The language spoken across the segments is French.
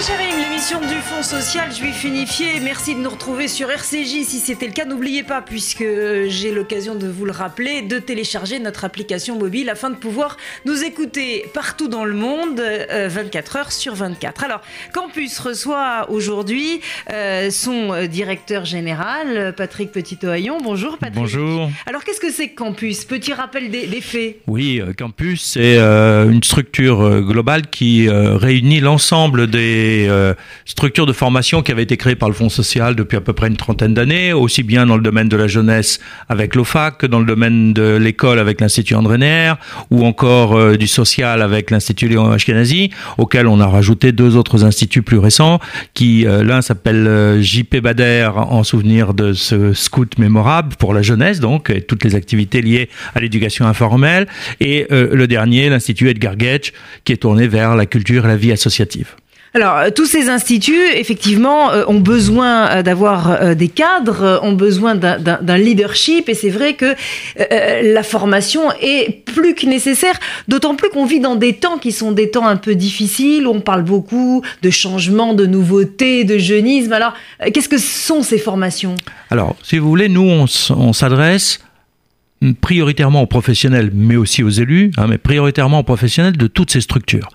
Sharing, l'émission du Fonds social juif unifié. Merci de nous retrouver sur RCJ. Si c'était le cas, n'oubliez pas, puisque j'ai l'occasion de vous le rappeler, de télécharger notre application mobile afin de pouvoir nous écouter partout dans le monde, 24 euh, heures sur 24. Alors, Campus reçoit aujourd'hui euh, son directeur général, Patrick Petit-Ohaillon. Bonjour Patrick. Bonjour. Alors, qu'est-ce que c'est que Campus? Petit rappel des, des faits. Oui, euh, Campus, c'est une structure globale qui réunit l'ensemble des euh, structures de formation qui avaient été créées par le Fonds social depuis à peu près une trentaine d'années, aussi bien dans le domaine de la jeunesse avec l'OFAC que dans le domaine de l'école avec l'Institut André Neher, ou encore euh, du social avec l'Institut Léon Ashkenazi, auquel on a rajouté deux autres instituts plus récents, qui euh, l'un s'appelle JP Bader en souvenir de ce scout mémorable pour la jeunesse, donc et toutes les activités liées à l'éducation informelle, et le dernier, l'Institut Edgar Getch, qui est tourné vers la culture et la vie associative. Alors, euh, tous ces instituts, effectivement, euh, ont besoin euh, d'avoir des cadres, ont besoin d'un leadership, et c'est vrai que la formation est plus que nécessaire, d'autant plus qu'on vit dans des temps qui sont des temps un peu difficiles, où on parle beaucoup de changements, de nouveautés, de jeunisme. Alors, qu'est-ce que sont ces formations? Alors, si vous voulez, nous, on, s'adresse prioritairement aux professionnels, mais aussi aux élus, hein, mais prioritairement aux professionnels de toutes ces structures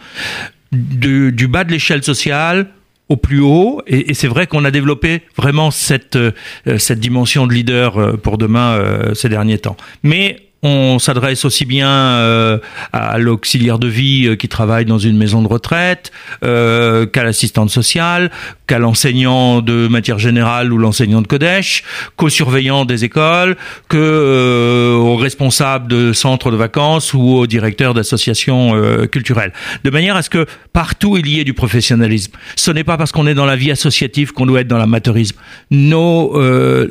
du, bas de l'échelle sociale au plus haut. Et, c'est vrai qu'on a développé vraiment cette, euh, cette dimension de leader euh, pour demain euh, ces derniers temps. Mais on s'adresse aussi bien euh, à l'auxiliaire de vie euh, qui travaille dans une maison de retraite, euh, qu'à l'assistante sociale, qu'à l'enseignant de matière générale ou l'enseignant de Kodesh, qu'au surveillant des écoles, que aux responsables de centres de vacances ou aux directeurs d'associations culturelles. De manière à ce que partout il y ait du professionnalisme. Ce n'est pas parce qu'on est dans la vie associative qu'on doit être dans l'amateurisme. Nos,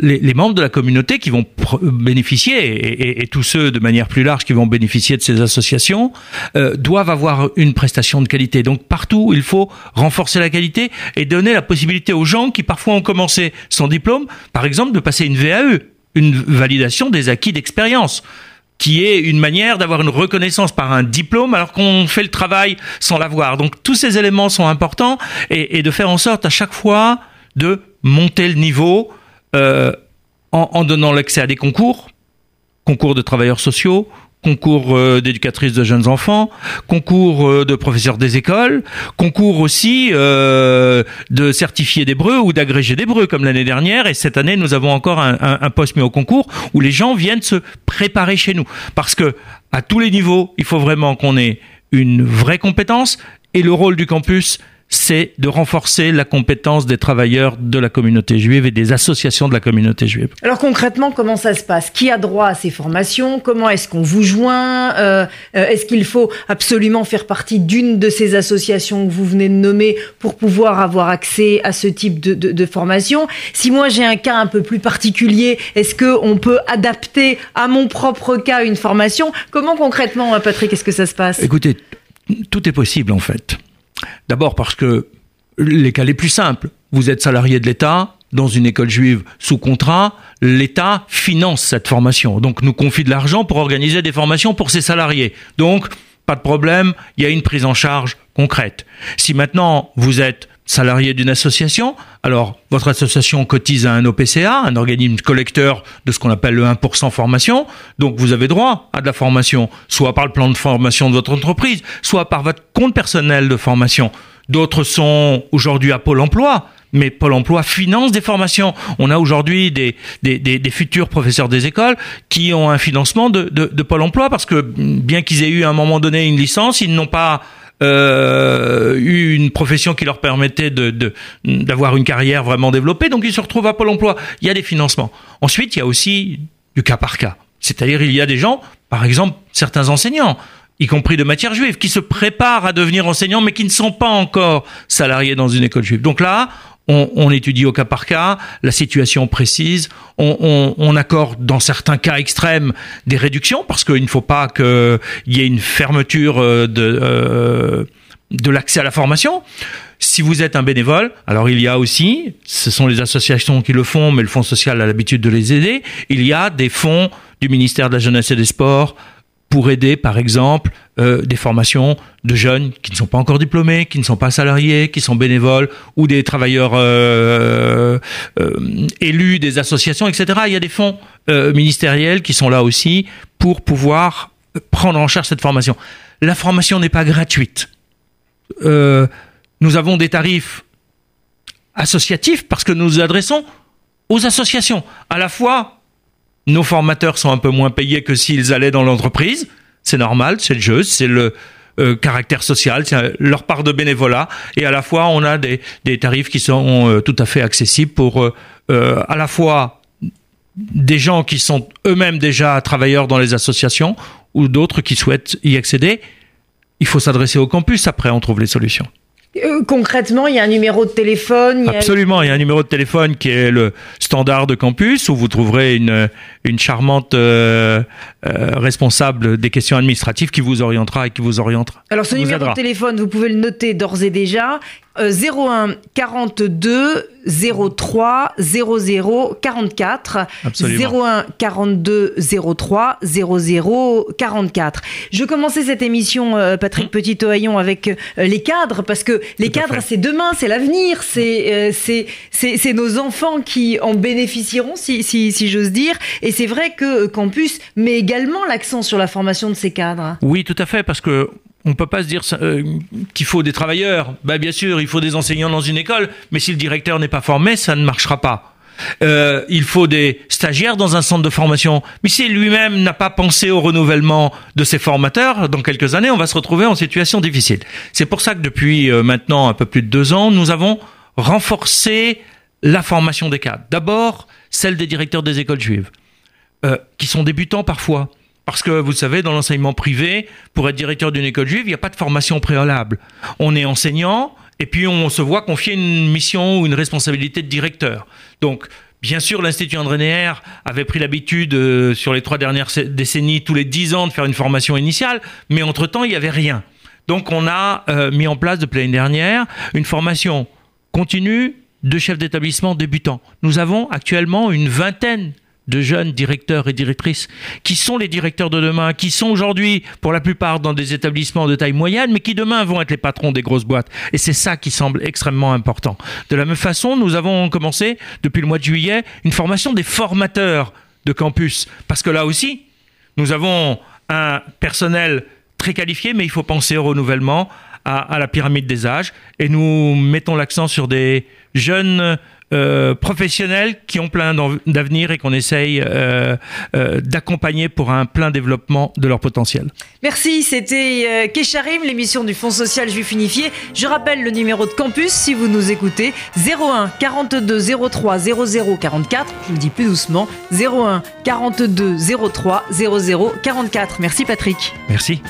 les, membres de la communauté qui vont bénéficier et, et tous de manière plus large qui vont bénéficier de ces associations euh, doivent avoir une prestation de qualité. Donc partout, il faut renforcer la qualité et donner la possibilité aux gens qui parfois ont commencé son diplôme, par exemple, de passer une VAE, une validation des acquis d'expérience qui est une manière d'avoir une reconnaissance par un diplôme alors qu'on fait le travail sans l'avoir. Donc tous ces éléments sont importants et, de faire en sorte à chaque fois de monter le niveau euh, en, en, donnant l'accès à des concours concours de travailleurs sociaux, concours euh, d'éducatrices de jeunes enfants, concours euh, de professeurs des écoles, concours aussi euh, de certifiés d'hébreu ou d'agrégés d'hébreu comme l'année dernière. Et cette année, nous avons encore un, un, poste mis au concours où les gens viennent se préparer chez nous. Parce que à tous les niveaux, il faut vraiment qu'on ait une vraie compétence et le rôle du campus, c'est de renforcer la compétence des travailleurs de la communauté juive et des associations de la communauté juive. Alors concrètement, comment ça se passe? Qui a droit à ces formations? Comment est-ce qu'on vous joint? Euh, euh, Est-ce qu'il faut absolument faire partie d'une de ces associations que vous venez de nommer pour pouvoir avoir accès à ce type de, de, formation? Si moi j'ai un cas un peu plus particulier, est-ce qu'on peut adapter à mon propre cas une formation? Comment concrètement, Patrick, est-ce que ça se passe? Écoutez, tout est possible en fait. D'abord parce que les cas les plus simples, vous êtes salarié de l'État, dans une école juive sous contrat, l'État finance cette formation. Donc nous confie de l'argent pour organiser des formations pour ses salariés. Donc pas de problème, il y a une prise en charge concrète. Si maintenant vous êtes salarié d'une association, alors votre association cotise à un OPCA, un organisme collecteur de ce qu'on appelle le 1% formation, donc vous avez droit à de la formation, soit par le plan de formation de votre entreprise, soit par votre compte personnel de formation. D'autres sont aujourd'hui à Pôle Emploi, mais Pôle Emploi finance des formations. On a aujourd'hui des, des, des, futurs professeurs des écoles qui ont un financement de, de, de Pôle Emploi parce que bien qu'ils aient eu à un moment donné une licence, ils n'ont pas euh, eu une profession qui leur permettait d'avoir une carrière vraiment développée, donc ils se retrouvent à Pôle Emploi. Il y a des financements. Ensuite, il y a aussi du cas par cas. C'est-à-dire, il y a des gens, par exemple, certains enseignants, y compris de matière juive, qui se préparent à devenir enseignants, mais qui ne sont pas encore salariés dans une école juive. Donc là, on, étudie au cas par cas la situation précise, on, accorde dans certains cas extrêmes des réductions parce qu'il ne faut pas qu'il y ait une fermeture euh, de, euh, de l'accès à la formation. Si vous êtes un bénévole, alors il y a aussi, ce sont les associations qui le font, mais le Fonds social a l'habitude de les aider, il y a des fonds du ministère de la Jeunesse et des Sports, pour aider, par exemple, euh, des formations de jeunes qui ne sont pas encore diplômés, qui ne sont pas salariés, qui sont bénévoles, ou des travailleurs euh, euh, élus des associations, etc. Il y a des fonds ministériels qui sont là aussi pour pouvoir prendre en charge cette formation. La formation n'est pas gratuite. nous avons des tarifs associatifs parce que nous nous adressons aux associations. À la fois, nos formateurs sont un peu moins payés que s'ils allaient dans l'entreprise. C'est normal, c'est le jeu, c'est le euh, caractère social, c'est leur part de bénévolat. Et à la fois, on a des, des tarifs qui sont euh, tout à fait accessibles pour euh, à la fois des gens qui sont eux-mêmes déjà travailleurs dans les associations ou d'autres qui souhaitent y accéder. Il faut s'adresser au campus, après on trouve les solutions. Euh, concrètement, il y a un numéro de téléphone. Absolument, il y a un numéro de téléphone qui est le standard de campus où vous trouverez une, une charmante euh, euh, responsable des questions administratives qui vous orientera et qui vous orientera. Alors ce numéro de téléphone, vous pouvez le noter d'ores et déjà. 01 42 03 00 44 01 42 03 00 44. Je commençais cette émission euh, Patrick mmh. Petit Ohaillon avec euh, les cadres parce que les cadres c'est demain, c'est l'avenir, c'est euh, c'est nos enfants qui en bénéficieront si, si, si j'ose dire et c'est vrai que Campus met également l'accent sur la formation de ces cadres. Oui, tout à fait parce que on ne peut pas se dire euh, qu'il faut des travailleurs. Bah, bien sûr, il faut des enseignants dans une école, mais si le directeur n'est pas formé, ça ne marchera pas. Euh, il faut des stagiaires dans un centre de formation. Mais si lui-même n'a pas pensé au renouvellement de ses formateurs, dans quelques années, on va se retrouver en situation difficile. C'est pour ça que depuis euh, maintenant un peu plus de deux ans, nous avons renforcé la formation des cadres. D'abord, celle des directeurs des écoles juives, qui sont débutants parfois. Parce que vous savez, dans l'enseignement privé, pour être directeur d'une école juive, il n'y a pas de formation préalable. On est enseignant et puis on se voit confier une mission ou une responsabilité de directeur. Donc, Bien sûr, l'Institut André Neher avait pris l'habitude, euh, sur les trois dernières décennies, tous les dix ans, de faire une formation initiale, mais entre-temps, il n'y avait rien. Donc, on a euh, mis en place depuis l'année dernière une formation continue de chefs d'établissement débutants. Nous avons actuellement une vingtaine de jeunes directeurs et directrices qui sont les directeurs de demain, qui sont aujourd'hui pour la plupart dans des établissements de taille moyenne, mais qui demain vont être les patrons des grosses boîtes. Et c'est ça qui semble extrêmement important. De la même façon, nous avons commencé depuis le mois de juillet une formation des formateurs de campus, parce que là aussi, nous avons un personnel très qualifié, mais il faut penser au renouvellement, à, à la pyramide des âges, et nous mettons l'accent sur des jeunes euh, professionnels qui ont plein d'avenir et qu'on essaye euh, euh, d'accompagner pour un plein développement de leur potentiel. Merci, c'était Kesharim, l'émission du Fonds social juif unifié. Je rappelle le numéro de campus si vous nous écoutez 01 42 03 00 44. Je le dis plus doucement 01 42 03 00 44. Merci Patrick. Merci.